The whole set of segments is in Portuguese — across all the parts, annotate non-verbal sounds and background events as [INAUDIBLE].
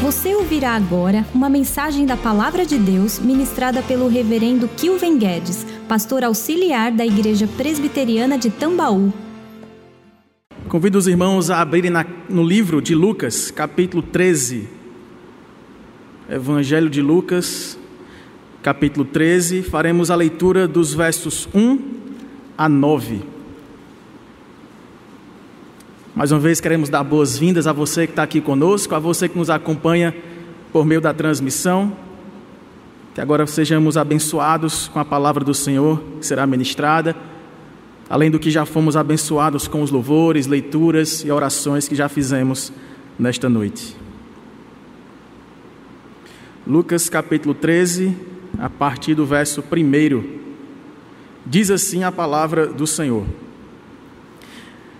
Você ouvirá agora uma mensagem da Palavra de Deus ministrada pelo Reverendo Kilven Guedes, pastor auxiliar da Igreja Presbiteriana de Tambaú. Convido os irmãos a abrirem na, no livro de Lucas, capítulo 13. Evangelho de Lucas, capítulo 13. Faremos a leitura dos versos 1 a 9. Mais uma vez queremos dar boas-vindas a você que está aqui conosco, a você que nos acompanha por meio da transmissão. Que agora sejamos abençoados com a palavra do Senhor que será ministrada, além do que já fomos abençoados com os louvores, leituras e orações que já fizemos nesta noite. Lucas capítulo 13, a partir do verso 1. Diz assim a palavra do Senhor.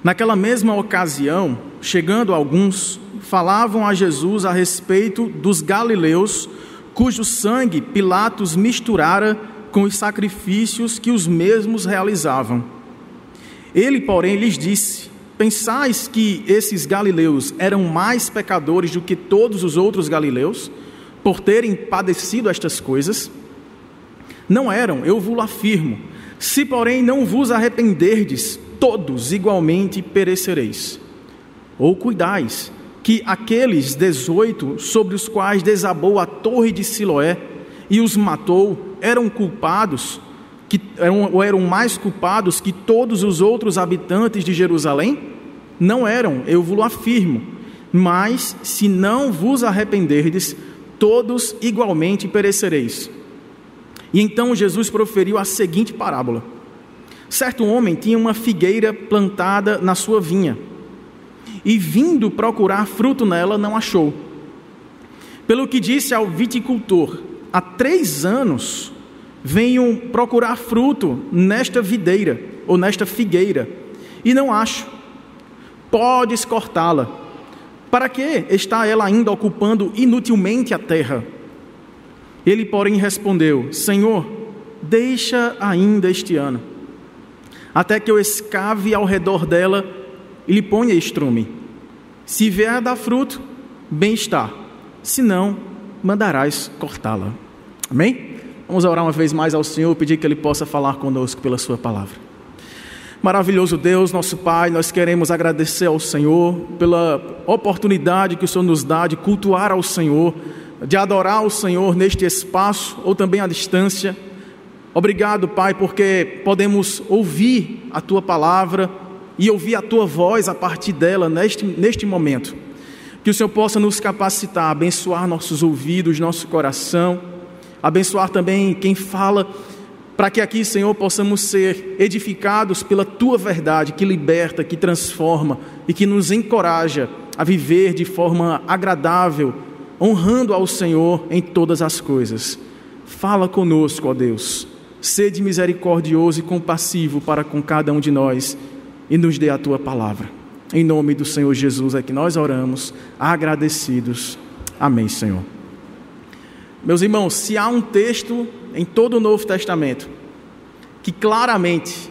Naquela mesma ocasião, chegando alguns, falavam a Jesus a respeito dos galileus, cujo sangue Pilatos misturara com os sacrifícios que os mesmos realizavam. Ele, porém, lhes disse: Pensais que esses galileus eram mais pecadores do que todos os outros galileus, por terem padecido estas coisas? Não eram, eu vos afirmo. Se, porém, não vos arrependerdes, todos igualmente perecereis. Ou cuidais que aqueles dezoito sobre os quais desabou a torre de Siloé e os matou eram culpados, que eram, ou eram mais culpados que todos os outros habitantes de Jerusalém? Não eram, eu vos afirmo. Mas se não vos arrependerdes, todos igualmente perecereis. E então Jesus proferiu a seguinte parábola Certo homem tinha uma figueira plantada na sua vinha e, vindo procurar fruto nela, não achou. Pelo que disse ao viticultor: Há três anos venho procurar fruto nesta videira ou nesta figueira e não acho. Podes cortá-la. Para que está ela ainda ocupando inutilmente a terra? Ele, porém, respondeu: Senhor, deixa ainda este ano até que eu escave ao redor dela e lhe ponha estrume. Se vier a dar fruto, bem está, se não, mandarás cortá-la. Amém? Vamos orar uma vez mais ao Senhor, pedir que Ele possa falar conosco pela Sua palavra. Maravilhoso Deus, nosso Pai, nós queremos agradecer ao Senhor pela oportunidade que o Senhor nos dá de cultuar ao Senhor, de adorar ao Senhor neste espaço ou também à distância. Obrigado, Pai, porque podemos ouvir a tua palavra e ouvir a tua voz a partir dela neste, neste momento. Que o Senhor possa nos capacitar, abençoar nossos ouvidos, nosso coração, abençoar também quem fala, para que aqui, Senhor, possamos ser edificados pela tua verdade que liberta, que transforma e que nos encoraja a viver de forma agradável, honrando ao Senhor em todas as coisas. Fala conosco, ó Deus Sede misericordioso e compassivo para com cada um de nós e nos dê a tua palavra. Em nome do Senhor Jesus é que nós oramos, agradecidos. Amém, Senhor. Meus irmãos, se há um texto em todo o Novo Testamento que claramente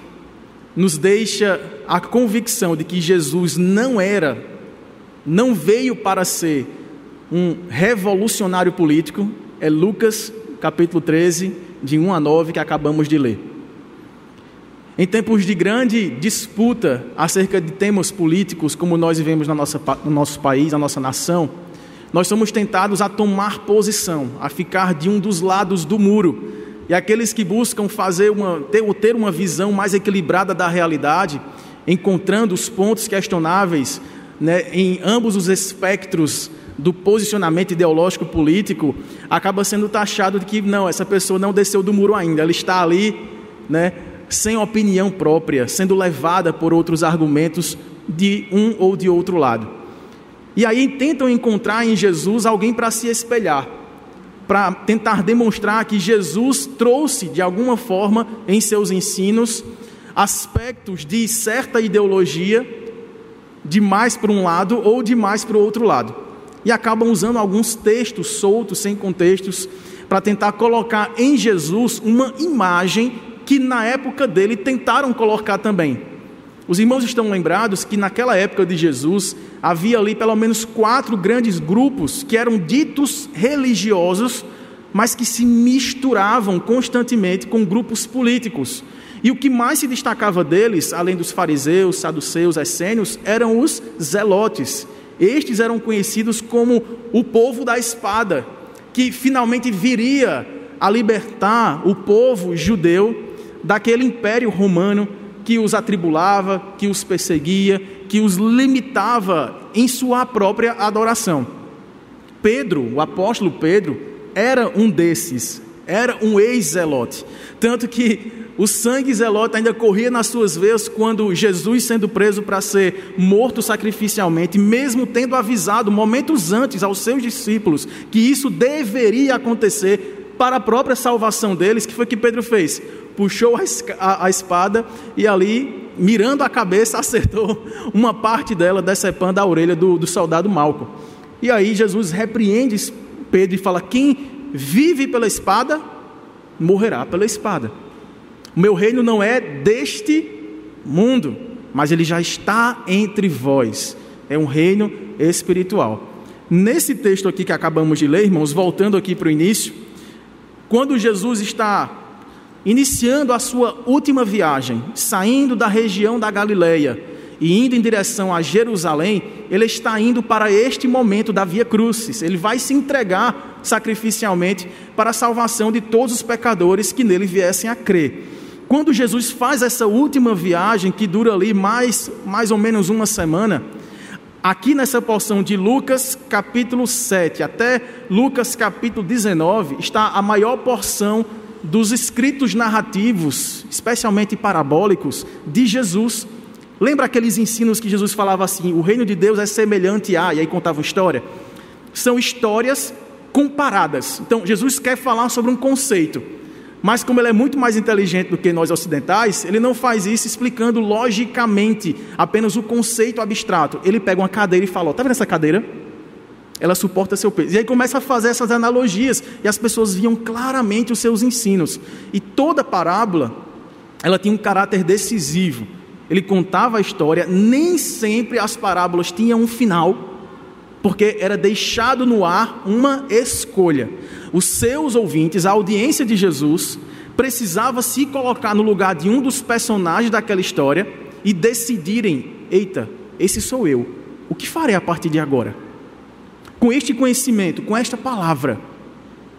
nos deixa a convicção de que Jesus não era, não veio para ser um revolucionário político, é Lucas capítulo 13, de 1 a 9 que acabamos de ler. Em tempos de grande disputa acerca de temas políticos, como nós vivemos na nossa, no nosso país, na nossa nação, nós somos tentados a tomar posição, a ficar de um dos lados do muro. E aqueles que buscam fazer uma, ter, ter uma visão mais equilibrada da realidade, encontrando os pontos questionáveis né, em ambos os espectros do posicionamento ideológico político, acaba sendo taxado de que não, essa pessoa não desceu do muro ainda, ela está ali, né, sem opinião própria, sendo levada por outros argumentos de um ou de outro lado. E aí tentam encontrar em Jesus alguém para se espelhar, para tentar demonstrar que Jesus trouxe de alguma forma em seus ensinos aspectos de certa ideologia de mais para um lado ou de mais para o outro lado e acabam usando alguns textos soltos, sem contextos, para tentar colocar em Jesus uma imagem que na época dele tentaram colocar também. Os irmãos estão lembrados que naquela época de Jesus havia ali pelo menos quatro grandes grupos que eram ditos religiosos, mas que se misturavam constantemente com grupos políticos. E o que mais se destacava deles, além dos fariseus, saduceus, essênios, eram os zelotes. Estes eram conhecidos como o povo da espada, que finalmente viria a libertar o povo judeu daquele império romano que os atribulava, que os perseguia, que os limitava em sua própria adoração. Pedro, o apóstolo Pedro, era um desses, era um ex-zelote. Tanto que o sangue zelote ainda corria nas suas veias quando Jesus, sendo preso para ser morto sacrificialmente, mesmo tendo avisado momentos antes aos seus discípulos que isso deveria acontecer para a própria salvação deles, que foi o que Pedro fez? puxou a, espada e ali, mirando a cabeça, [LAUGHS] acertou uma parte dela, decepando a orelha do, do soldado Malco. E aí Jesus repreende Pedro e fala: Quem vive pela espada, morrerá pela espada. O meu reino não é deste mundo, mas ele já está entre vós. É um reino espiritual. Nesse texto aqui que acabamos de ler, irmãos, voltando aqui para o início, quando Jesus está iniciando a sua última viagem, saindo da região da Galileia e indo em direção a Jerusalém, ele está indo para este momento da Via Crucis. Ele vai se entregar sacrificialmente para a salvação de todos os pecadores que nele viessem a crer. Quando Jesus faz essa última viagem, que dura ali mais, mais ou menos uma semana, aqui nessa porção de Lucas capítulo 7 até Lucas capítulo 19, está a maior porção dos escritos narrativos, especialmente parabólicos, de Jesus. Lembra aqueles ensinos que Jesus falava assim: o reino de Deus é semelhante a, e aí contava uma história? São histórias comparadas. Então, Jesus quer falar sobre um conceito, mas como ele é muito mais inteligente do que nós ocidentais, ele não faz isso explicando logicamente apenas o conceito abstrato. Ele pega uma cadeira e fala: está vendo essa cadeira? ela suporta seu peso. E aí começa a fazer essas analogias, e as pessoas viam claramente os seus ensinos. E toda parábola, ela tinha um caráter decisivo. Ele contava a história, nem sempre as parábolas tinham um final, porque era deixado no ar uma escolha. Os seus ouvintes, a audiência de Jesus, precisava se colocar no lugar de um dos personagens daquela história e decidirem: eita, esse sou eu. O que farei a partir de agora? com este conhecimento, com esta palavra,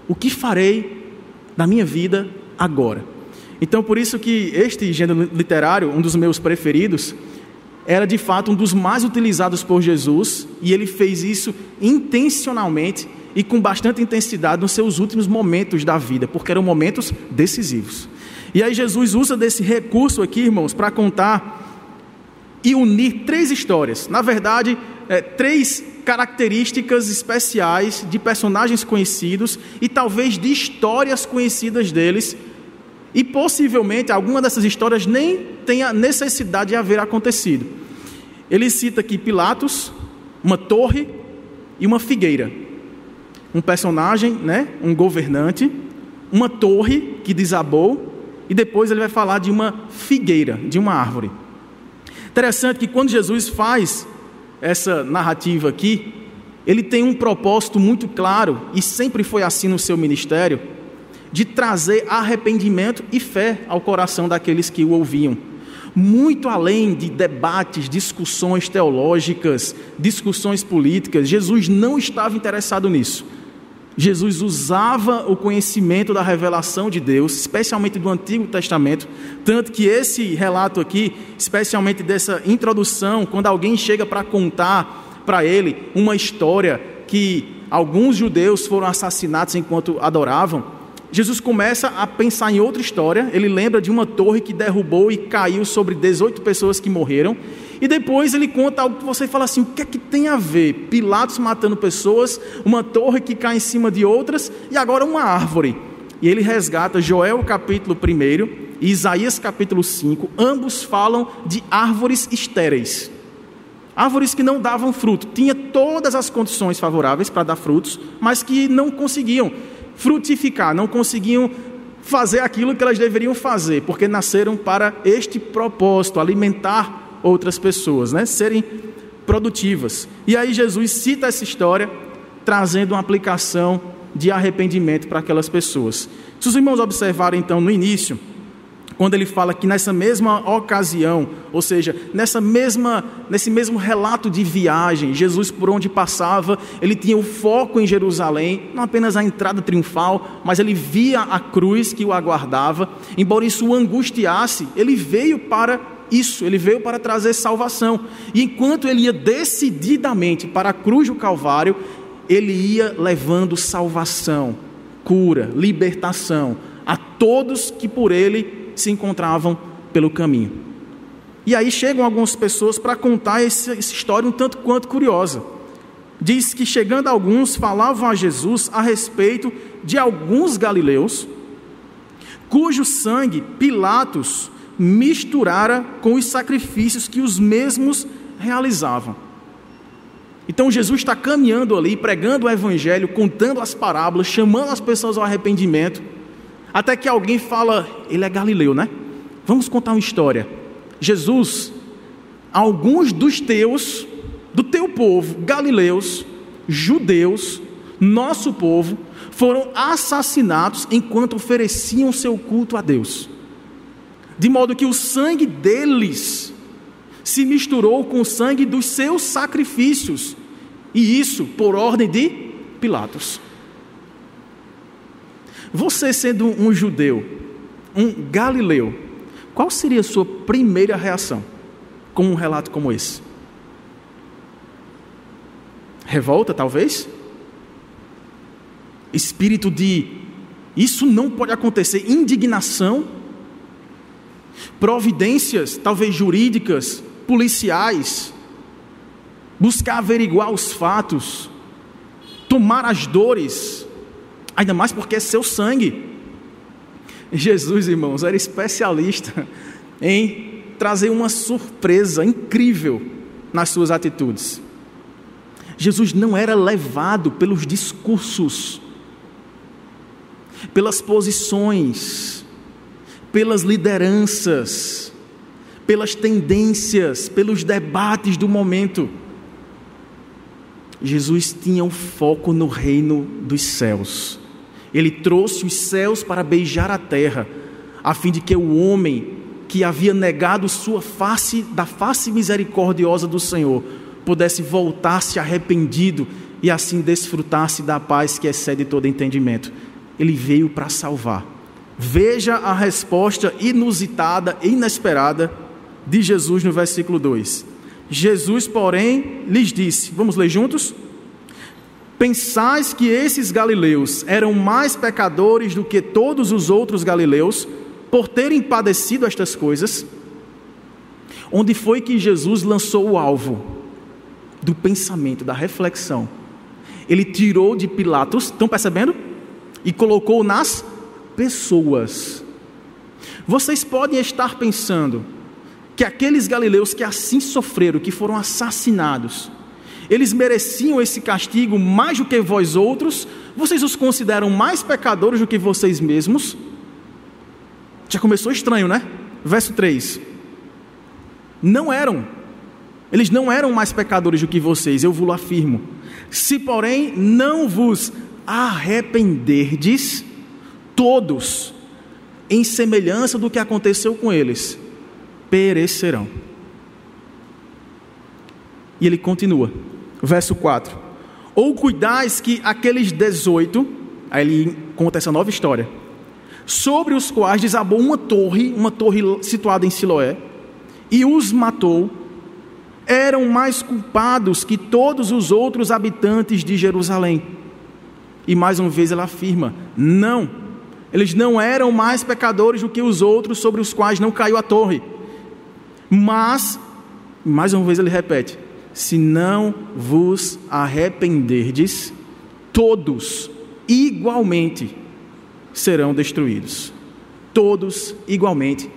o que farei na minha vida agora? Então, por isso que este gênero literário, um dos meus preferidos, era de fato um dos mais utilizados por Jesus, e ele fez isso intencionalmente e com bastante intensidade nos seus últimos momentos da vida, porque eram momentos decisivos. E aí Jesus usa desse recurso aqui, irmãos, para contar e unir três histórias. Na verdade, é, três características especiais de personagens conhecidos e talvez de histórias conhecidas deles. E possivelmente alguma dessas histórias nem tenha necessidade de haver acontecido. Ele cita aqui Pilatos, uma torre e uma figueira. Um personagem, né, um governante, uma torre que desabou e depois ele vai falar de uma figueira, de uma árvore. Interessante que quando Jesus faz essa narrativa aqui, ele tem um propósito muito claro, e sempre foi assim no seu ministério, de trazer arrependimento e fé ao coração daqueles que o ouviam. Muito além de debates, discussões teológicas, discussões políticas, Jesus não estava interessado nisso. Jesus usava o conhecimento da revelação de Deus, especialmente do Antigo Testamento, tanto que esse relato aqui, especialmente dessa introdução, quando alguém chega para contar para ele uma história que alguns judeus foram assassinados enquanto adoravam, Jesus começa a pensar em outra história. Ele lembra de uma torre que derrubou e caiu sobre 18 pessoas que morreram. E depois ele conta algo que você fala assim: o que é que tem a ver? Pilatos matando pessoas, uma torre que cai em cima de outras e agora uma árvore. E ele resgata Joel capítulo 1 e Isaías capítulo 5, ambos falam de árvores estéreis. Árvores que não davam fruto, tinha todas as condições favoráveis para dar frutos, mas que não conseguiam frutificar, não conseguiam fazer aquilo que elas deveriam fazer, porque nasceram para este propósito, alimentar outras pessoas, né? serem produtivas. E aí Jesus cita essa história, trazendo uma aplicação de arrependimento para aquelas pessoas. Se os irmãos observarem então no início, quando ele fala que nessa mesma ocasião, ou seja, nessa mesma, nesse mesmo relato de viagem, Jesus por onde passava, ele tinha o foco em Jerusalém, não apenas a entrada triunfal, mas ele via a cruz que o aguardava. Embora isso o angustiasse, ele veio para isso, ele veio para trazer salvação. E enquanto ele ia decididamente para a cruz do Calvário, ele ia levando salvação, cura, libertação a todos que por ele se encontravam pelo caminho. E aí chegam algumas pessoas para contar essa, história um tanto quanto curiosa. Diz que chegando alguns falavam a Jesus a respeito de alguns galileus, cujo sangue Pilatos misturara com os sacrifícios que os mesmos realizavam. Então Jesus está caminhando ali, pregando o evangelho, contando as parábolas, chamando as pessoas ao arrependimento. Até que alguém fala, ele é galileu, né? Vamos contar uma história. Jesus, alguns dos teus, do teu povo, galileus, judeus, nosso povo, foram assassinados enquanto ofereciam seu culto a Deus. De modo que o sangue deles se misturou com o sangue dos seus sacrifícios, e isso por ordem de Pilatos. Você sendo um judeu, um galileu, qual seria a sua primeira reação com um relato como esse? Revolta, talvez? Espírito de isso não pode acontecer, indignação, providências, talvez jurídicas, policiais, buscar averiguar os fatos, tomar as dores, ainda mais porque é seu sangue. Jesus, irmãos, era especialista em trazer uma surpresa incrível nas suas atitudes. Jesus não era levado pelos discursos, pelas posições, pelas lideranças, pelas tendências, pelos debates do momento. Jesus tinha o um foco no reino dos céus. Ele trouxe os céus para beijar a terra, a fim de que o homem que havia negado sua face, da face misericordiosa do Senhor, pudesse voltar-se arrependido e assim desfrutasse da paz que excede todo entendimento. Ele veio para salvar. Veja a resposta inusitada, inesperada de Jesus no versículo 2. Jesus, porém, lhes disse: Vamos ler juntos? Pensais que esses galileus eram mais pecadores do que todos os outros galileus por terem padecido estas coisas? Onde foi que Jesus lançou o alvo do pensamento, da reflexão? Ele tirou de Pilatos, estão percebendo? E colocou nas pessoas. Vocês podem estar pensando que aqueles galileus que assim sofreram, que foram assassinados, eles mereciam esse castigo mais do que vós outros? Vocês os consideram mais pecadores do que vocês mesmos? Já começou estranho, né? Verso 3. Não eram. Eles não eram mais pecadores do que vocês, eu vos afirmo. Se, porém, não vos arrependerdes, todos, em semelhança do que aconteceu com eles, perecerão. E ele continua verso 4. Ou cuidais que aqueles 18, aí ele conta essa nova história, sobre os quais desabou uma torre, uma torre situada em Siloé, e os matou, eram mais culpados que todos os outros habitantes de Jerusalém. E mais uma vez ela afirma: não, eles não eram mais pecadores do que os outros sobre os quais não caiu a torre. Mas, mais uma vez ele repete: se não vos arrependerdes, todos igualmente serão destruídos. Todos igualmente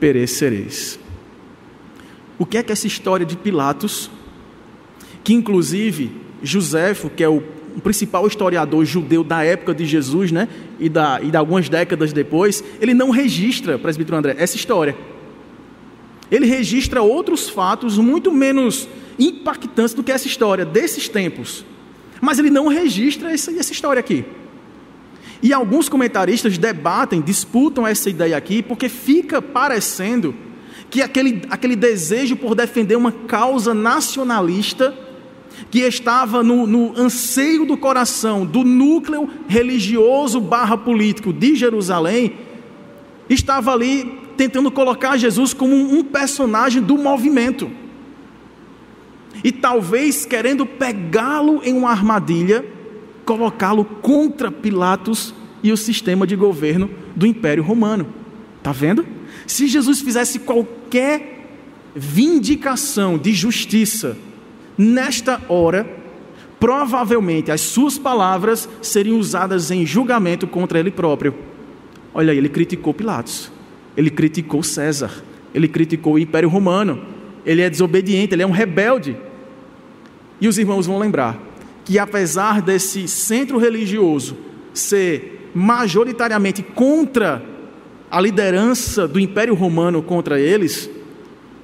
perecereis. O que é que essa história de Pilatos, que inclusive Joséfo, que é o principal historiador judeu da época de Jesus, né, e, da, e de algumas décadas depois, ele não registra, presbítero André, essa história. ele registra outros fatos muito menos impactantes do que essa história desses tempos. Mas ele não registra essa, essa história aqui. E alguns comentaristas debatem, disputam essa ideia aqui, porque fica parecendo que aquele, aquele desejo por defender uma causa nacionalista que estava no, no anseio do coração do núcleo religioso barra político de Jerusalém, estava ali tentando colocar Jesus como um personagem do movimento. E talvez querendo pegá-lo em uma armadilha, colocá-lo contra Pilatos e o sistema de governo do Império Romano. Está vendo? Se Jesus fizesse qualquer vindicação de justiça nesta hora, provavelmente as suas palavras seriam usadas em julgamento contra ele próprio. Olha aí, ele criticou Pilatos, ele criticou César, ele criticou o Império Romano, ele é desobediente, ele é um rebelde. E os irmãos vão lembrar que, apesar desse centro religioso ser majoritariamente contra a liderança do Império Romano contra eles,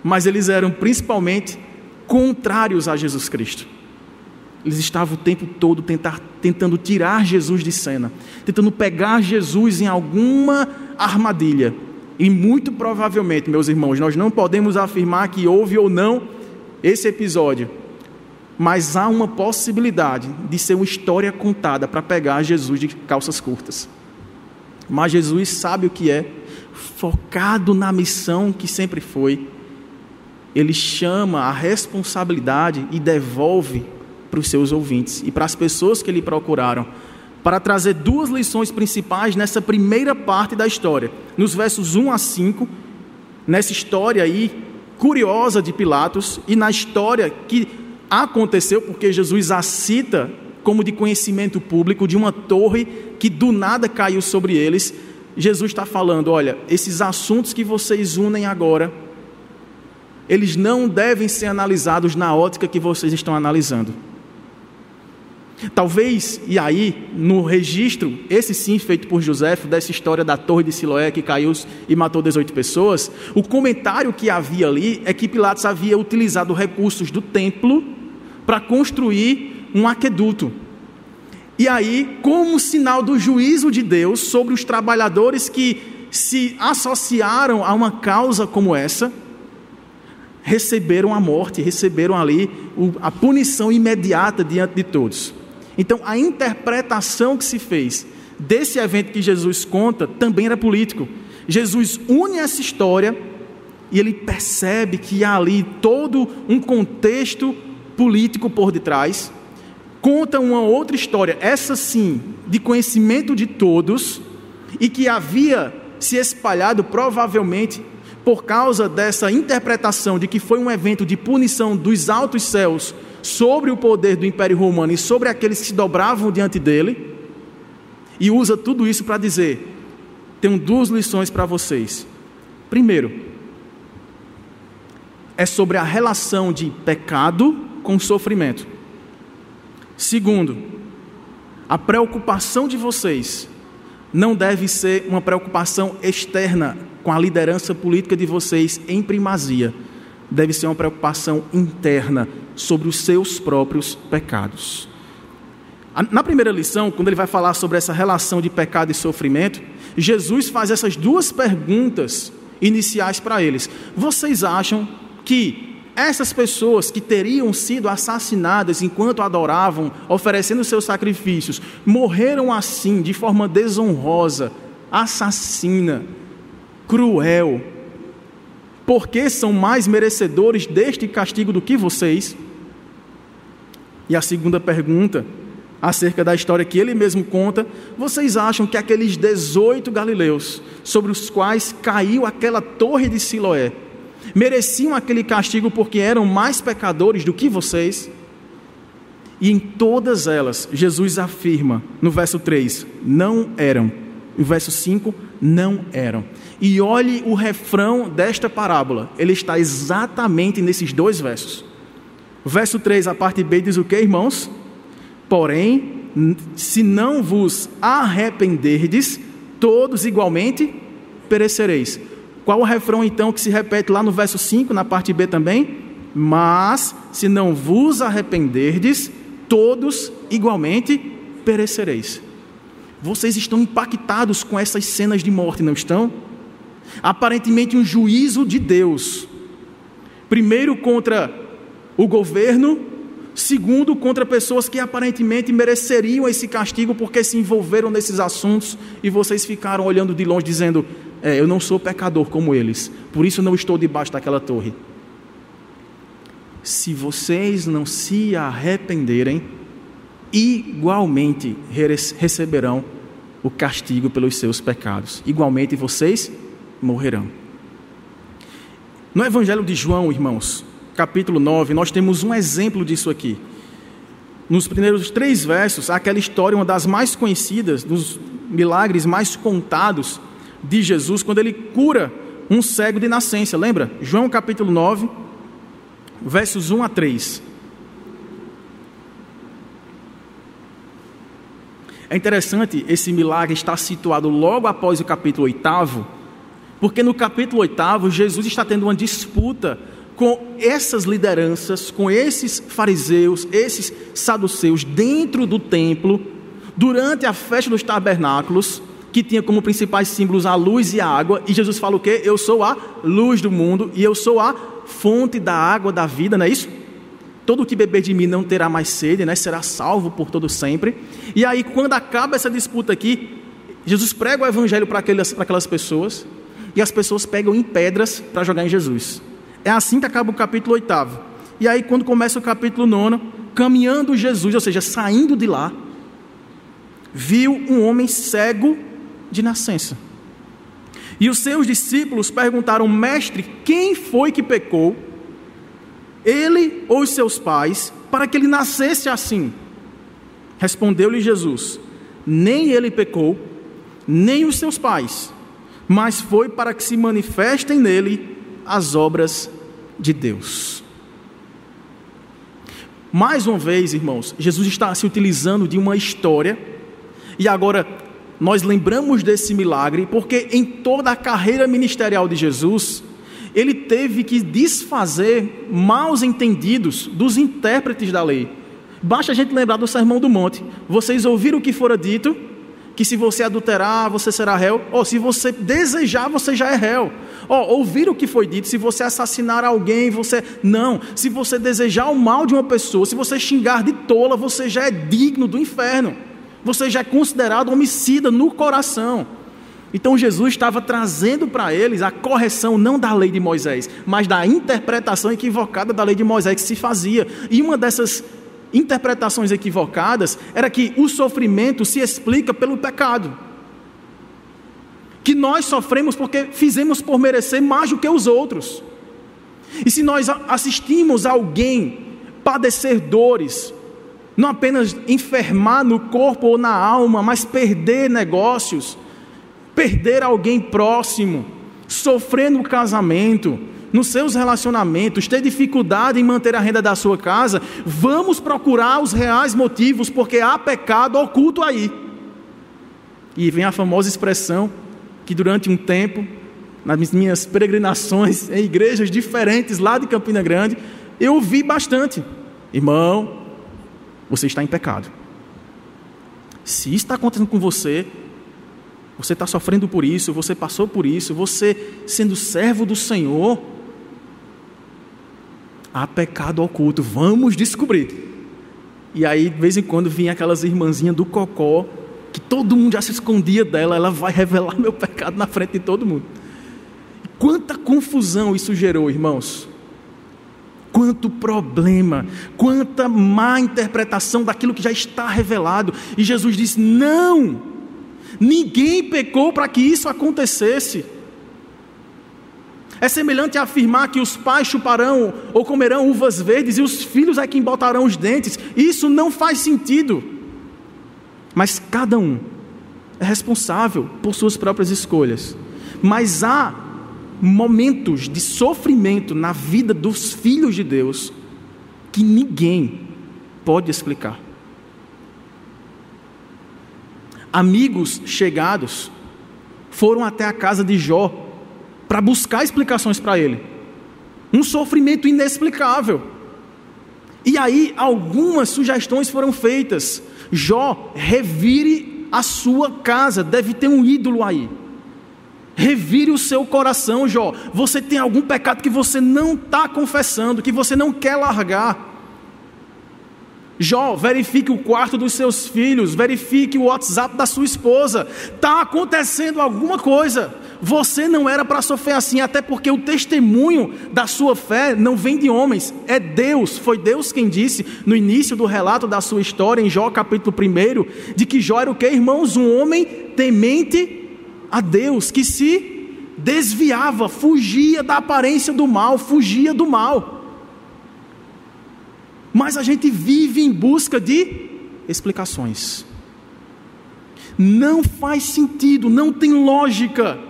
mas eles eram principalmente contrários a Jesus Cristo. Eles estavam o tempo todo tentar, tentando tirar Jesus de cena, tentando pegar Jesus em alguma armadilha. E muito provavelmente, meus irmãos, nós não podemos afirmar que houve ou não esse episódio, mas há uma possibilidade de ser uma história contada para pegar Jesus de calças curtas. Mas Jesus sabe o que é, focado na missão que sempre foi, ele chama a responsabilidade e devolve para os seus ouvintes e para as pessoas que lhe procuraram, para trazer duas lições principais nessa primeira parte da história, nos versos 1 a 5, nessa história aí curiosa de Pilatos e na história que aconteceu, porque Jesus a cita como de conhecimento público, de uma torre que do nada caiu sobre eles. Jesus está falando: olha, esses assuntos que vocês unem agora, eles não devem ser analisados na ótica que vocês estão analisando. Talvez, e aí, no registro, esse sim feito por José, dessa história da torre de Siloé que caiu e matou 18 pessoas, o comentário que havia ali é que Pilatos havia utilizado recursos do templo para construir um aqueduto. E aí, como sinal do juízo de Deus sobre os trabalhadores que se associaram a uma causa como essa, receberam a morte, receberam ali a punição imediata diante de todos. Então, a interpretação que se fez desse evento que Jesus conta também era político. Jesus une essa história e ele percebe que há ali todo um contexto político por detrás. Conta uma outra história, essa sim, de conhecimento de todos, e que havia se espalhado provavelmente por causa dessa interpretação de que foi um evento de punição dos altos céus sobre o poder do Império Romano e sobre aqueles que se dobravam diante dele, e usa tudo isso para dizer: tenho duas lições para vocês. Primeiro, é sobre a relação de pecado com sofrimento. Segundo, a preocupação de vocês não deve ser uma preocupação externa com a liderança política de vocês em primazia. Deve ser uma preocupação interna sobre os seus próprios pecados. Na primeira lição, quando ele vai falar sobre essa relação de pecado e sofrimento, Jesus faz essas duas perguntas iniciais para eles. Vocês acham que essas pessoas que teriam sido assassinadas enquanto adoravam, oferecendo seus sacrifícios, morreram assim, de forma desonrosa, assassina, cruel, porque são mais merecedores deste castigo do que vocês? E a segunda pergunta, acerca da história que ele mesmo conta, vocês acham que aqueles 18 galileus, sobre os quais caiu aquela torre de Siloé, mereciam aquele castigo porque eram mais pecadores do que vocês? E em todas elas, Jesus afirma, no verso 3, não eram. No verso 5, não eram. E olhe o refrão desta parábola, ele está exatamente nesses dois versos. Verso 3, a parte B diz o que, irmãos? Porém, se não vos arrependerdes, todos igualmente perecereis. Qual o refrão então que se repete lá no verso 5, na parte B também? Mas se não vos arrependerdes, todos igualmente perecereis. Vocês estão impactados com essas cenas de morte, não estão? Aparentemente um juízo de Deus. Primeiro contra o governo, segundo contra pessoas que aparentemente mereceriam esse castigo porque se envolveram nesses assuntos e vocês ficaram olhando de longe dizendo: é, Eu não sou pecador como eles, por isso não estou debaixo daquela torre. Se vocês não se arrependerem, igualmente receberão o castigo pelos seus pecados. Igualmente vocês morrerão. No Evangelho de João, irmãos, capítulo 9, nós temos um exemplo disso aqui. Nos primeiros três versos, aquela história, uma das mais conhecidas, dos milagres mais contados de Jesus, quando ele cura um cego de nascença, lembra? João capítulo 9, versos 1 a 3. É interessante esse milagre estar situado logo após o capítulo 8, porque no capítulo 8 Jesus está tendo uma disputa com essas lideranças, com esses fariseus, esses saduceus dentro do templo, durante a festa dos tabernáculos, que tinha como principais símbolos a luz e a água, e Jesus fala o quê? Eu sou a luz do mundo e eu sou a fonte da água da vida, não é isso? todo que beber de mim não terá mais sede, né? será salvo por todo sempre. E aí, quando acaba essa disputa aqui, Jesus prega o evangelho para aquelas, para aquelas pessoas, e as pessoas pegam em pedras para jogar em Jesus. É assim que acaba o capítulo 8. E aí, quando começa o capítulo 9, caminhando Jesus, ou seja, saindo de lá, viu um homem cego de nascença. E os seus discípulos perguntaram, mestre, quem foi que pecou? ele ou os seus pais, para que ele nascesse assim? Respondeu-lhe Jesus: Nem ele pecou, nem os seus pais, mas foi para que se manifestem nele as obras de Deus. Mais uma vez, irmãos, Jesus está se utilizando de uma história, e agora nós lembramos desse milagre, porque em toda a carreira ministerial de Jesus, ele teve que desfazer maus entendidos dos intérpretes da lei. Basta a gente lembrar do Sermão do Monte. Vocês ouviram o que fora dito? Que se você adulterar, você será réu. Ou se você desejar, você já é réu. Ou ouviram o que foi dito? Se você assassinar alguém, você. Não. Se você desejar o mal de uma pessoa, se você xingar de tola, você já é digno do inferno. Você já é considerado homicida no coração. Então Jesus estava trazendo para eles a correção não da lei de Moisés, mas da interpretação equivocada da lei de Moisés que se fazia. E uma dessas interpretações equivocadas era que o sofrimento se explica pelo pecado. Que nós sofremos porque fizemos por merecer mais do que os outros. E se nós assistimos alguém padecer dores, não apenas enfermar no corpo ou na alma, mas perder negócios, perder alguém próximo, sofrer no casamento, nos seus relacionamentos, ter dificuldade em manter a renda da sua casa, vamos procurar os reais motivos, porque há pecado oculto aí. E vem a famosa expressão que durante um tempo, nas minhas peregrinações [LAUGHS] em igrejas diferentes lá de Campina Grande, eu ouvi bastante: irmão, você está em pecado. Se está acontecendo com você, você está sofrendo por isso, você passou por isso, você sendo servo do Senhor, há pecado oculto, vamos descobrir. E aí, de vez em quando, vinha aquelas irmãzinhas do cocó, que todo mundo já se escondia dela, ela vai revelar meu pecado na frente de todo mundo. Quanta confusão isso gerou, irmãos. Quanto problema, quanta má interpretação daquilo que já está revelado. E Jesus disse: Não, Ninguém pecou para que isso acontecesse. É semelhante a afirmar que os pais chuparão ou comerão uvas verdes e os filhos é quem botarão os dentes. Isso não faz sentido. Mas cada um é responsável por suas próprias escolhas. Mas há momentos de sofrimento na vida dos filhos de Deus que ninguém pode explicar amigos chegados, foram até a casa de Jó para buscar explicações para ele. Um sofrimento inexplicável. E aí algumas sugestões foram feitas. Jó, revire a sua casa, deve ter um ídolo aí. Revire o seu coração, Jó. Você tem algum pecado que você não está confessando, que você não quer largar. Jó, verifique o quarto dos seus filhos, verifique o WhatsApp da sua esposa. Está acontecendo alguma coisa. Você não era para sofrer assim, até porque o testemunho da sua fé não vem de homens, é Deus. Foi Deus quem disse no início do relato da sua história, em Jó capítulo 1, de que Jó era o que, irmãos? Um homem temente a Deus, que se desviava, fugia da aparência do mal, fugia do mal. Mas a gente vive em busca de explicações. Não faz sentido, não tem lógica.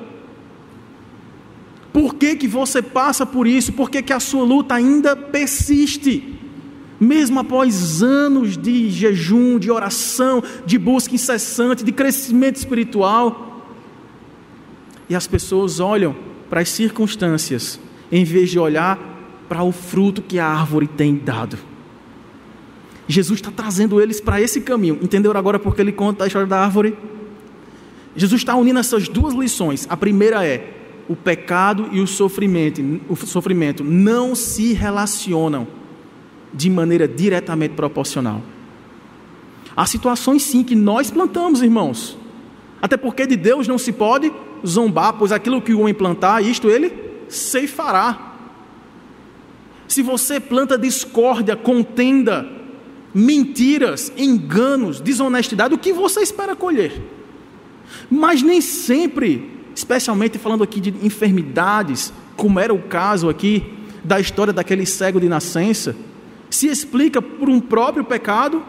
Por que, que você passa por isso? Por que, que a sua luta ainda persiste? Mesmo após anos de jejum, de oração, de busca incessante, de crescimento espiritual. E as pessoas olham para as circunstâncias, em vez de olhar para o fruto que a árvore tem dado. Jesus está trazendo eles para esse caminho. Entenderam agora porque ele conta a história da árvore? Jesus está unindo essas duas lições. A primeira é: o pecado e o sofrimento, o sofrimento não se relacionam de maneira diretamente proporcional. Há situações sim que nós plantamos, irmãos. Até porque de Deus não se pode zombar, pois aquilo que o homem plantar, isto ele ceifará. Se você planta discórdia, contenda, mentiras, enganos, desonestidade, o que você espera colher? Mas nem sempre, especialmente falando aqui de enfermidades, como era o caso aqui da história daquele cego de nascença, se explica por um próprio pecado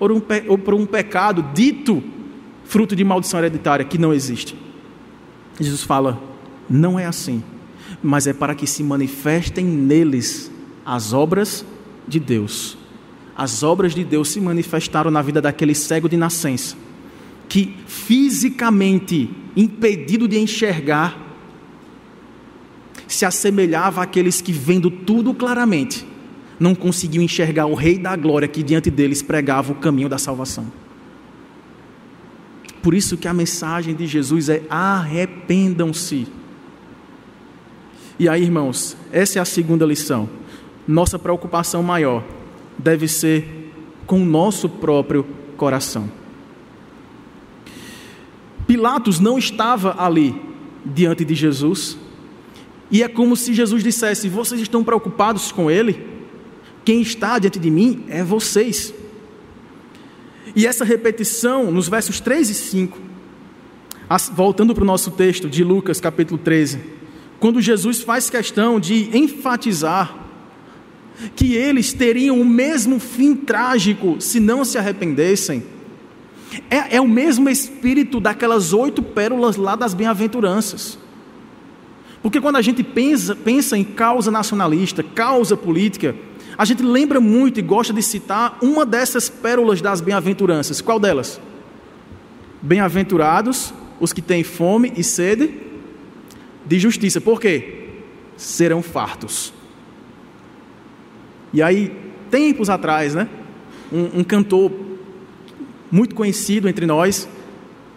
ou, um, ou por um pecado dito fruto de maldição hereditária que não existe. Jesus fala: não é assim, mas é para que se manifestem neles as obras de Deus as obras de Deus se manifestaram na vida daquele cego de nascença, que fisicamente impedido de enxergar, se assemelhava àqueles que, vendo tudo claramente, não conseguiam enxergar o Rei da Glória que diante deles pregava o caminho da salvação. Por isso que a mensagem de Jesus é arrependam-se. E aí, irmãos, essa é a segunda lição. Nossa preocupação maior deve ser com o nosso próprio coração. Pilatos não estava ali diante de Jesus, e é como se Jesus dissesse: Vocês estão preocupados com ele? Quem está diante de mim é vocês. E essa repetição nos versos 3 e 5, voltando para o nosso texto de Lucas capítulo 13, quando Jesus faz questão de enfatizar que eles teriam o mesmo fim trágico se não se arrependessem. É, é o mesmo espírito daquelas oito pérolas lá das bem-aventuranças. Porque quando a gente pensa, pensa em causa nacionalista, causa política, a gente lembra muito e gosta de citar uma dessas pérolas das bem-aventuranças. Qual delas? Bem-aventurados os que têm fome e sede de justiça. Por quê? Serão fartos. E aí, tempos atrás, né, um, um cantor muito conhecido entre nós,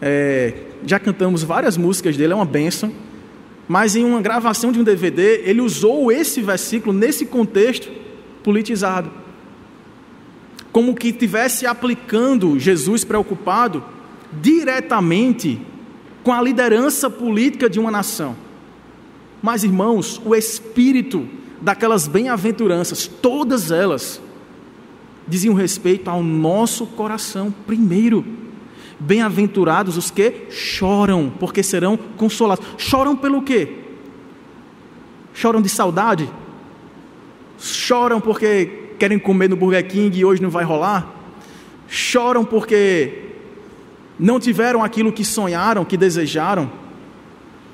é, já cantamos várias músicas dele, é uma benção, mas em uma gravação de um DVD, ele usou esse versículo nesse contexto politizado. Como que tivesse aplicando Jesus preocupado diretamente com a liderança política de uma nação. Mas, irmãos, o espírito daquelas bem-aventuranças, todas elas diziam respeito ao nosso coração primeiro. Bem-aventurados os que choram, porque serão consolados. Choram pelo quê? Choram de saudade? Choram porque querem comer no Burger King e hoje não vai rolar? Choram porque não tiveram aquilo que sonharam, que desejaram?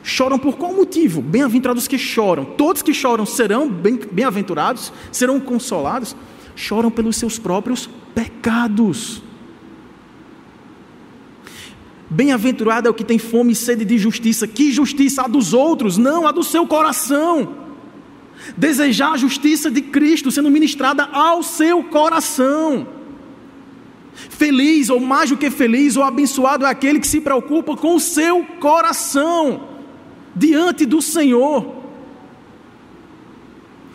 Choram por qual motivo? Bem-aventurados que choram. Todos que choram serão bem-aventurados, serão consolados. Choram pelos seus próprios pecados. Bem-aventurado é o que tem fome e sede de justiça. Que justiça? A dos outros, não, a do seu coração. Desejar a justiça de Cristo sendo ministrada ao seu coração. Feliz, ou mais do que feliz, ou abençoado é aquele que se preocupa com o seu coração diante do Senhor.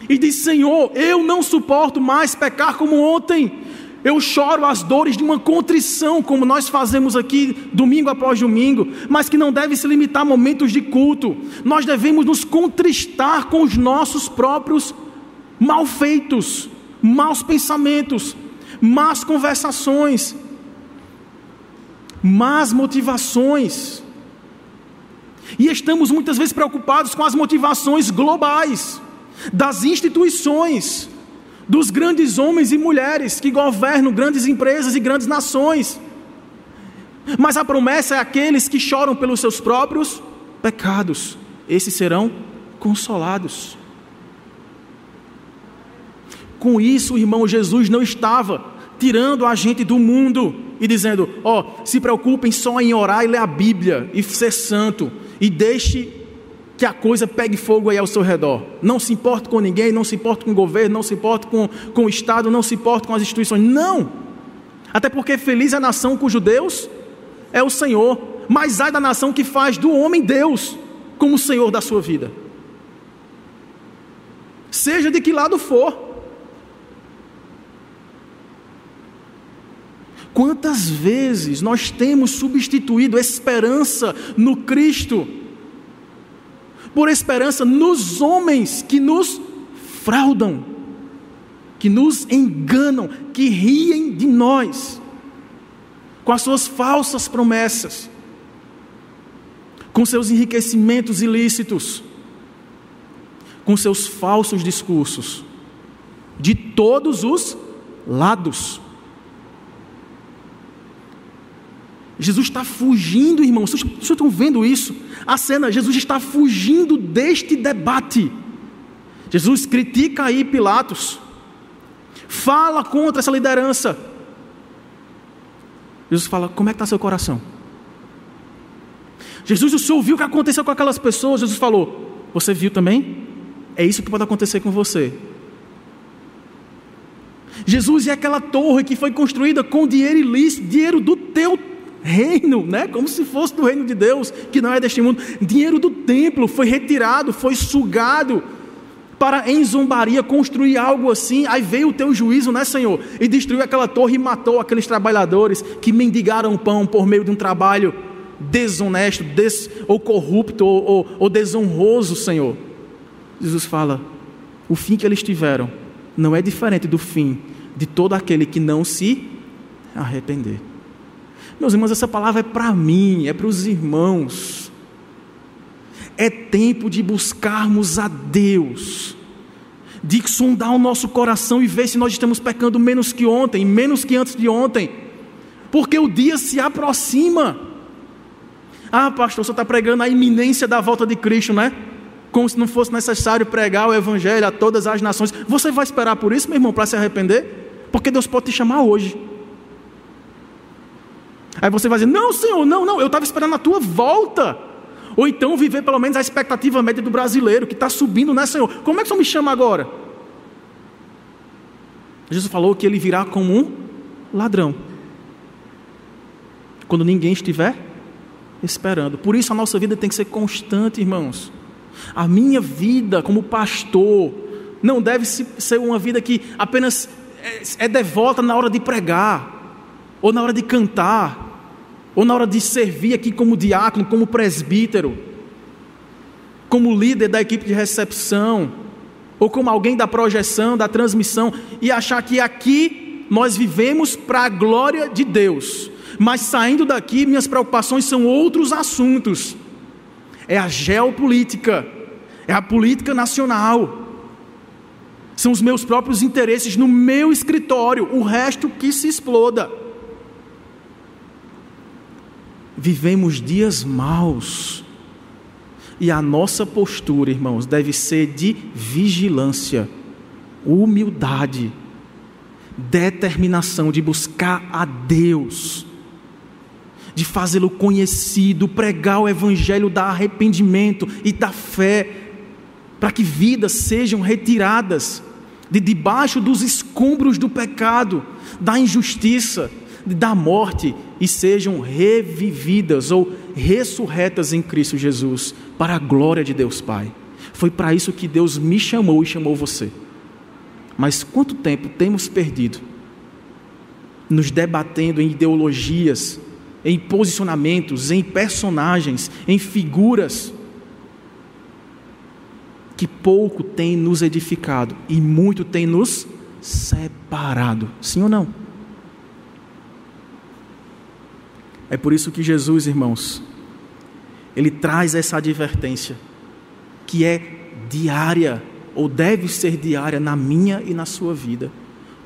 E diz: Senhor, eu não suporto mais pecar como ontem. Eu choro as dores de uma contrição, como nós fazemos aqui domingo após domingo, mas que não deve se limitar a momentos de culto. Nós devemos nos contristar com os nossos próprios malfeitos, maus pensamentos, más conversações, más motivações. E estamos muitas vezes preocupados com as motivações globais das instituições, dos grandes homens e mulheres que governam grandes empresas e grandes nações. Mas a promessa é aqueles que choram pelos seus próprios pecados, esses serão consolados. Com isso, irmão Jesus não estava tirando a gente do mundo e dizendo: Ó, oh, se preocupem só em orar e ler a Bíblia e ser santo, e deixe que a coisa pegue fogo aí ao seu redor. Não se importe com ninguém, não se importe com o governo, não se importe com, com o Estado, não se importe com as instituições. Não! Até porque feliz é a nação cujo Deus é o Senhor, mas ai da nação que faz do homem Deus como Senhor da sua vida. Seja de que lado for. Quantas vezes nós temos substituído esperança no Cristo por esperança nos homens que nos fraudam, que nos enganam, que riem de nós, com as suas falsas promessas, com seus enriquecimentos ilícitos, com seus falsos discursos, de todos os lados. Jesus está fugindo, irmãos. Vocês estão vendo isso? A cena, Jesus está fugindo deste debate. Jesus critica aí Pilatos, fala contra essa liderança. Jesus fala: Como é que está seu coração? Jesus, o senhor viu o que aconteceu com aquelas pessoas? Jesus falou: Você viu também? É isso que pode acontecer com você. Jesus é aquela torre que foi construída com dinheiro ilícito, dinheiro do teu reino, né? como se fosse do reino de Deus, que não é deste mundo. Dinheiro do templo foi retirado, foi sugado para em zombaria construir algo assim. Aí veio o teu juízo, né, Senhor? E destruiu aquela torre e matou aqueles trabalhadores que mendigaram pão por meio de um trabalho desonesto, des, ou corrupto, ou, ou, ou desonroso, Senhor. Jesus fala: o fim que eles tiveram não é diferente do fim de todo aquele que não se arrepender. Meus irmãos, essa palavra é para mim, é para os irmãos. É tempo de buscarmos a Deus, de sondar o nosso coração e ver se nós estamos pecando menos que ontem, menos que antes de ontem, porque o dia se aproxima. Ah, pastor, você está pregando a iminência da volta de Cristo, né? Como se não fosse necessário pregar o Evangelho a todas as nações. Você vai esperar por isso, meu irmão, para se arrepender? Porque Deus pode te chamar hoje. Aí você vai dizer: Não, Senhor, não, não, eu estava esperando a tua volta. Ou então viver pelo menos a expectativa média do brasileiro, que está subindo, né, Senhor? Como é que o Senhor me chama agora? Jesus falou que ele virá como um ladrão. Quando ninguém estiver esperando. Por isso a nossa vida tem que ser constante, irmãos. A minha vida como pastor não deve ser uma vida que apenas é, é devota na hora de pregar, ou na hora de cantar, ou na hora de servir aqui como diácono, como presbítero, como líder da equipe de recepção, ou como alguém da projeção, da transmissão, e achar que aqui nós vivemos para a glória de Deus, mas saindo daqui, minhas preocupações são outros assuntos. É a geopolítica, é a política nacional, são os meus próprios interesses no meu escritório, o resto que se exploda vivemos dias maus. E a nossa postura, irmãos, deve ser de vigilância, humildade, determinação de buscar a Deus, de fazê-lo conhecido, pregar o evangelho da arrependimento e da fé, para que vidas sejam retiradas de debaixo dos escombros do pecado, da injustiça, da morte e sejam revividas ou ressurretas em Cristo Jesus, para a glória de Deus Pai. Foi para isso que Deus me chamou e chamou você. Mas quanto tempo temos perdido nos debatendo em ideologias, em posicionamentos, em personagens, em figuras que pouco tem nos edificado e muito tem nos separado. Sim ou não? É por isso que Jesus, irmãos, ele traz essa advertência que é diária ou deve ser diária na minha e na sua vida.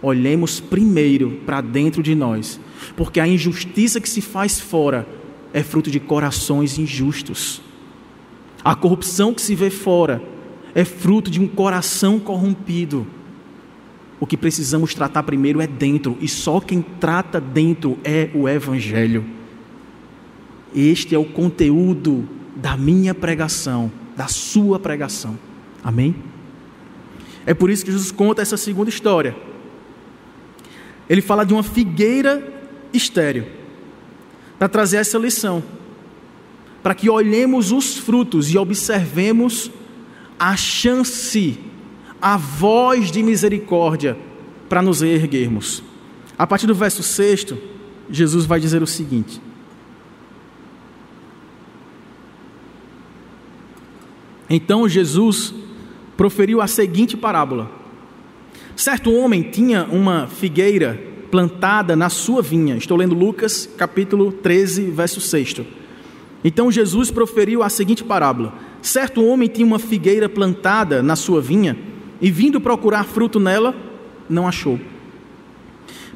Olhemos primeiro para dentro de nós, porque a injustiça que se faz fora é fruto de corações injustos. A corrupção que se vê fora é fruto de um coração corrompido. O que precisamos tratar primeiro é dentro, e só quem trata dentro é o Evangelho. Este é o conteúdo da minha pregação, da sua pregação. Amém? É por isso que Jesus conta essa segunda história. Ele fala de uma figueira estéreo, para trazer essa lição, para que olhemos os frutos e observemos a chance, a voz de misericórdia para nos erguermos. A partir do verso 6, Jesus vai dizer o seguinte: Então Jesus proferiu a seguinte parábola: Certo homem tinha uma figueira plantada na sua vinha. Estou lendo Lucas, capítulo 13, verso 6. Então Jesus proferiu a seguinte parábola: Certo homem tinha uma figueira plantada na sua vinha e, vindo procurar fruto nela, não achou.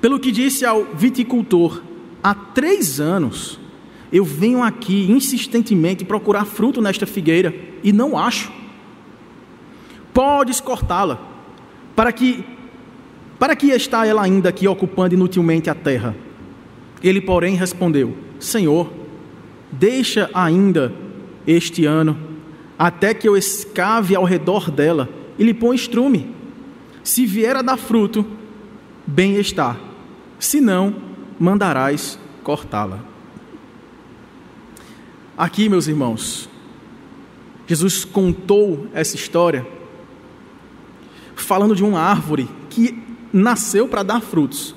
Pelo que disse ao viticultor: Há três anos eu venho aqui insistentemente procurar fruto nesta figueira e não acho. Podes cortá-la, para que para que está ela ainda aqui ocupando inutilmente a terra? Ele, porém, respondeu: Senhor, deixa ainda este ano, até que eu escave ao redor dela e lhe põe estrume. Se vier a dar fruto, bem está, se não, mandarás cortá-la. Aqui, meus irmãos, Jesus contou essa história falando de uma árvore que nasceu para dar frutos.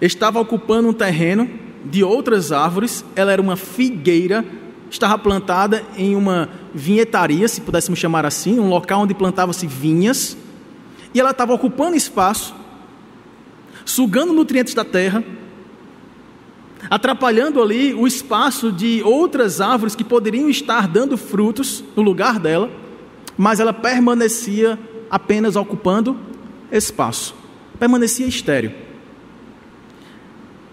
Estava ocupando um terreno de outras árvores, ela era uma figueira, estava plantada em uma vinhetaria, se pudéssemos chamar assim, um local onde plantava-se vinhas, e ela estava ocupando espaço, sugando nutrientes da terra, atrapalhando ali o espaço de outras árvores que poderiam estar dando frutos no lugar dela, mas ela permanecia apenas ocupando espaço, permanecia estéreo.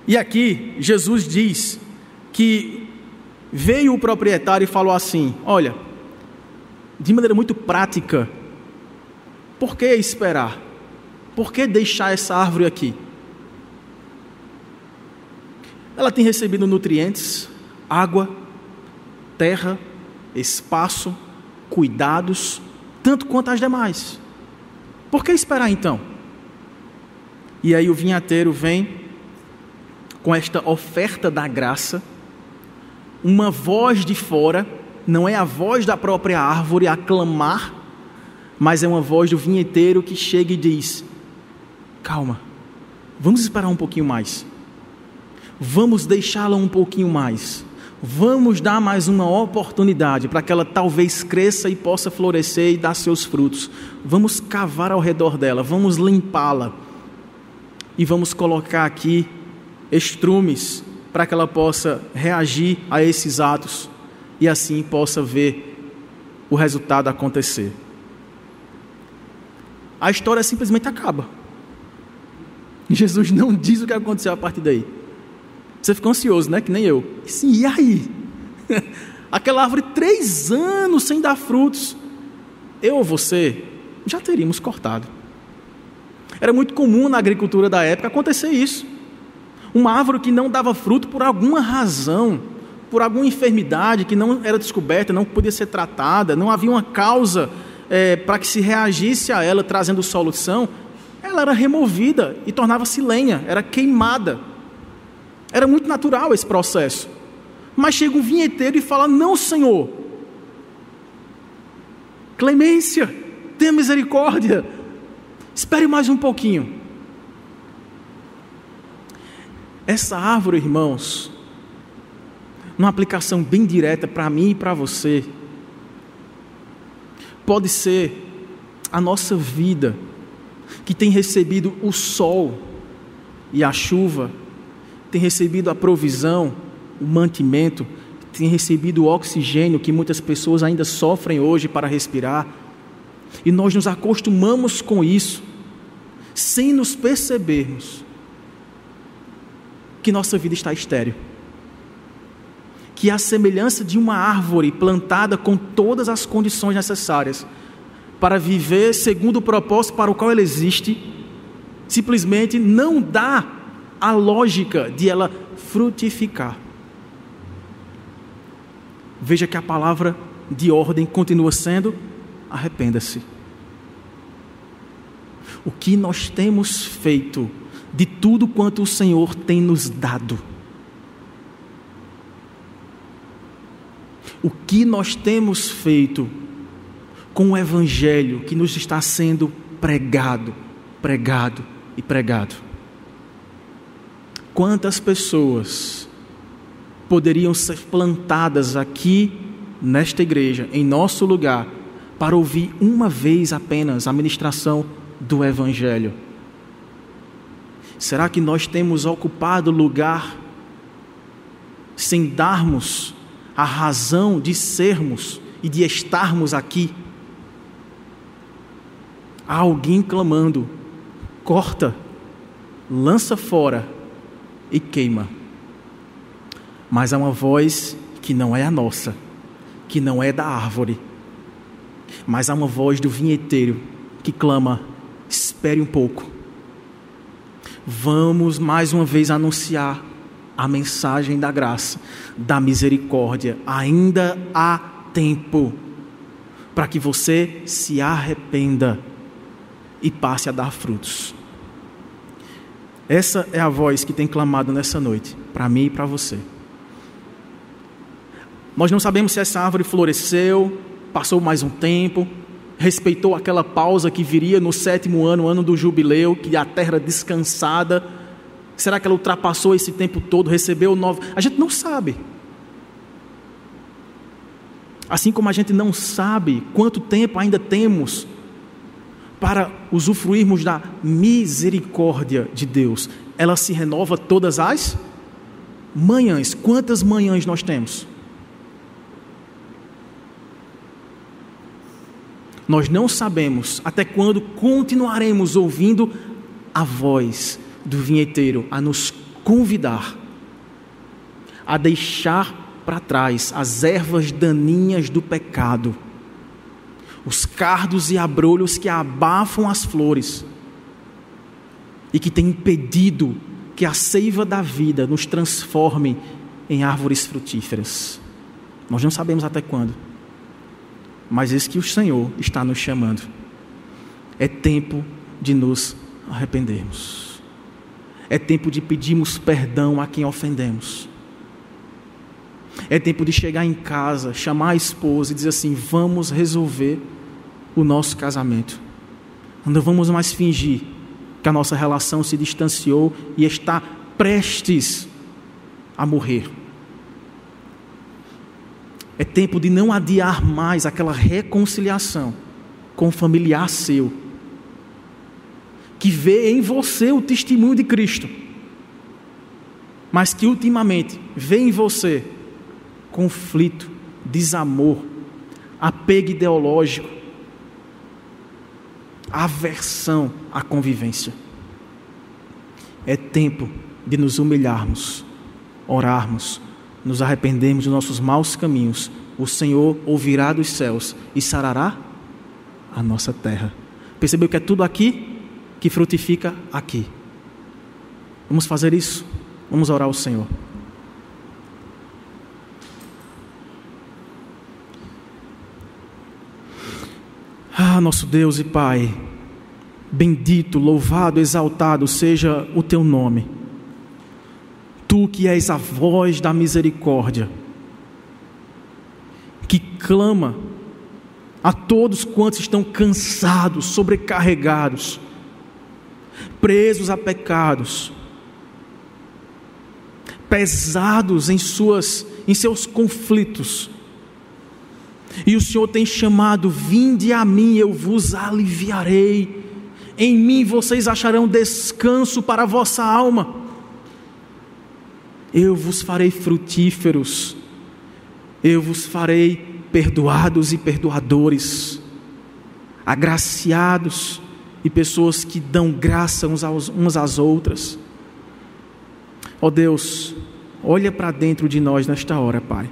E aqui Jesus diz que veio o proprietário e falou assim: Olha, de maneira muito prática, por que esperar? Por que deixar essa árvore aqui? Ela tem recebido nutrientes, água, terra, espaço, cuidados, tanto quanto as demais. Por que esperar então? E aí o vinhateiro vem com esta oferta da graça, uma voz de fora, não é a voz da própria árvore a clamar, mas é uma voz do vinheteiro que chega e diz: Calma, vamos esperar um pouquinho mais vamos deixá-la um pouquinho mais. Vamos dar mais uma oportunidade para que ela talvez cresça e possa florescer e dar seus frutos. Vamos cavar ao redor dela, vamos limpá-la. E vamos colocar aqui estrumes para que ela possa reagir a esses atos e assim possa ver o resultado acontecer. A história simplesmente acaba. Jesus não diz o que aconteceu a partir daí. Você ficou ansioso, né? Que nem eu. Sim, e aí? [LAUGHS] Aquela árvore três anos sem dar frutos. Eu ou você já teríamos cortado. Era muito comum na agricultura da época acontecer isso. Uma árvore que não dava fruto por alguma razão, por alguma enfermidade que não era descoberta, não podia ser tratada, não havia uma causa é, para que se reagisse a ela trazendo solução, ela era removida e tornava-se lenha, era queimada. Era muito natural esse processo. Mas chega um vinheteiro e fala: Não, Senhor, clemência, tenha misericórdia, espere mais um pouquinho. Essa árvore, irmãos, numa aplicação bem direta para mim e para você, pode ser a nossa vida que tem recebido o sol e a chuva, tem recebido a provisão, o mantimento, tem recebido o oxigênio que muitas pessoas ainda sofrem hoje para respirar. E nós nos acostumamos com isso, sem nos percebermos que nossa vida está estéril. Que a semelhança de uma árvore plantada com todas as condições necessárias para viver segundo o propósito para o qual ela existe, simplesmente não dá a lógica de ela frutificar. Veja que a palavra de ordem continua sendo: arrependa-se. O que nós temos feito de tudo quanto o Senhor tem nos dado? O que nós temos feito com o Evangelho que nos está sendo pregado, pregado e pregado? Quantas pessoas poderiam ser plantadas aqui nesta igreja, em nosso lugar, para ouvir uma vez apenas a ministração do Evangelho? Será que nós temos ocupado lugar sem darmos a razão de sermos e de estarmos aqui? Há alguém clamando: corta, lança fora e queima mas há uma voz que não é a nossa, que não é da árvore, mas há uma voz do vinheteiro que clama: espere um pouco. Vamos mais uma vez anunciar a mensagem da graça, da misericórdia. Ainda há tempo para que você se arrependa e passe a dar frutos. Essa é a voz que tem clamado nessa noite, para mim e para você. Nós não sabemos se essa árvore floresceu, passou mais um tempo, respeitou aquela pausa que viria no sétimo ano, ano do jubileu, que a terra descansada. Será que ela ultrapassou esse tempo todo, recebeu novo? A gente não sabe. Assim como a gente não sabe quanto tempo ainda temos para usufruirmos da misericórdia de Deus. Ela se renova todas as manhãs. Quantas manhãs nós temos? Nós não sabemos até quando continuaremos ouvindo a voz do vinheteiro a nos convidar a deixar para trás as ervas daninhas do pecado, os cardos e abrolhos que abafam as flores e que têm impedido que a seiva da vida nos transforme em árvores frutíferas. Nós não sabemos até quando mas eis que o Senhor está nos chamando. É tempo de nos arrependermos. É tempo de pedirmos perdão a quem ofendemos. É tempo de chegar em casa, chamar a esposa e dizer assim: vamos resolver o nosso casamento. Não vamos mais fingir que a nossa relação se distanciou e está prestes a morrer. É tempo de não adiar mais aquela reconciliação com o familiar seu, que vê em você o testemunho de Cristo, mas que ultimamente vê em você conflito, desamor, apego ideológico, aversão à convivência. É tempo de nos humilharmos, orarmos, nos arrependermos dos nossos maus caminhos, o Senhor ouvirá dos céus e sarará a nossa terra. Percebeu que é tudo aqui que frutifica aqui. Vamos fazer isso? Vamos orar ao Senhor. Ah, nosso Deus e Pai, bendito, louvado, exaltado seja o teu nome. Tu que és a voz da misericórdia, que clama a todos quantos estão cansados, sobrecarregados, presos a pecados, pesados em suas em seus conflitos. E o Senhor tem chamado: "Vinde a mim, eu vos aliviarei. Em mim vocês acharão descanso para a vossa alma. Eu vos farei frutíferos. Eu vos farei perdoados e perdoadores, agraciados e pessoas que dão graça uns, aos, às outras. Ó oh Deus, olha para dentro de nós nesta hora, Pai.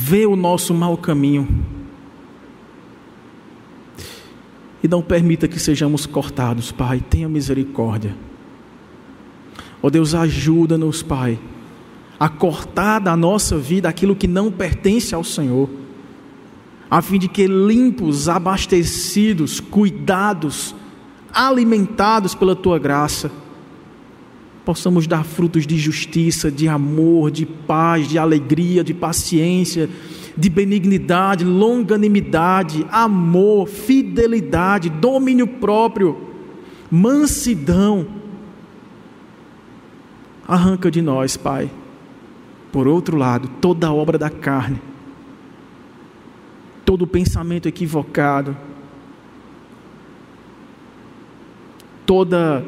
Vê o nosso mau caminho. E não permita que sejamos cortados, Pai. Tenha misericórdia. Ó oh Deus, ajuda-nos, Pai a cortar da nossa vida aquilo que não pertence ao Senhor, a fim de que limpos, abastecidos, cuidados, alimentados pela tua graça, possamos dar frutos de justiça, de amor, de paz, de alegria, de paciência, de benignidade, longanimidade, amor, fidelidade, domínio próprio, mansidão. Arranca de nós, Pai por outro lado, toda obra da carne, todo pensamento equivocado, toda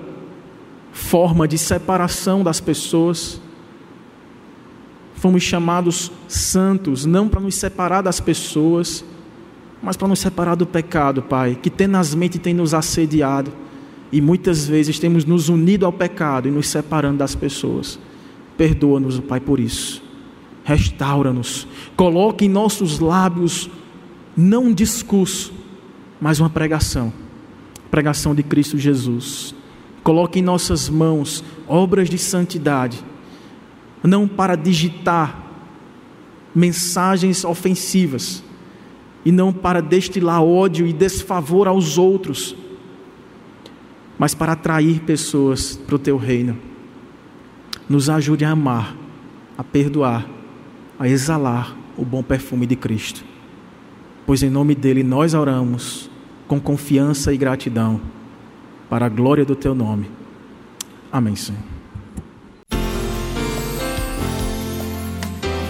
forma de separação das pessoas, fomos chamados santos, não para nos separar das pessoas, mas para nos separar do pecado, Pai, que tenazmente tem nos assediado e muitas vezes temos nos unido ao pecado e nos separando das pessoas. Perdoa-nos, Pai, por isso. Restaura-nos. Coloque em nossos lábios não um discurso, mas uma pregação. Pregação de Cristo Jesus. Coloque em nossas mãos obras de santidade, não para digitar mensagens ofensivas e não para destilar ódio e desfavor aos outros, mas para atrair pessoas para o teu reino. Nos ajude a amar, a perdoar, a exalar o bom perfume de Cristo. Pois em nome dele nós oramos com confiança e gratidão, para a glória do teu nome. Amém, Senhor.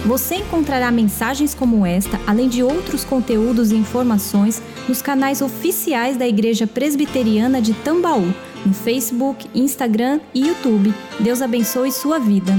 Você encontrará mensagens como esta, além de outros conteúdos e informações, nos canais oficiais da Igreja Presbiteriana de Tambaú no Facebook, Instagram e YouTube. Deus abençoe sua vida.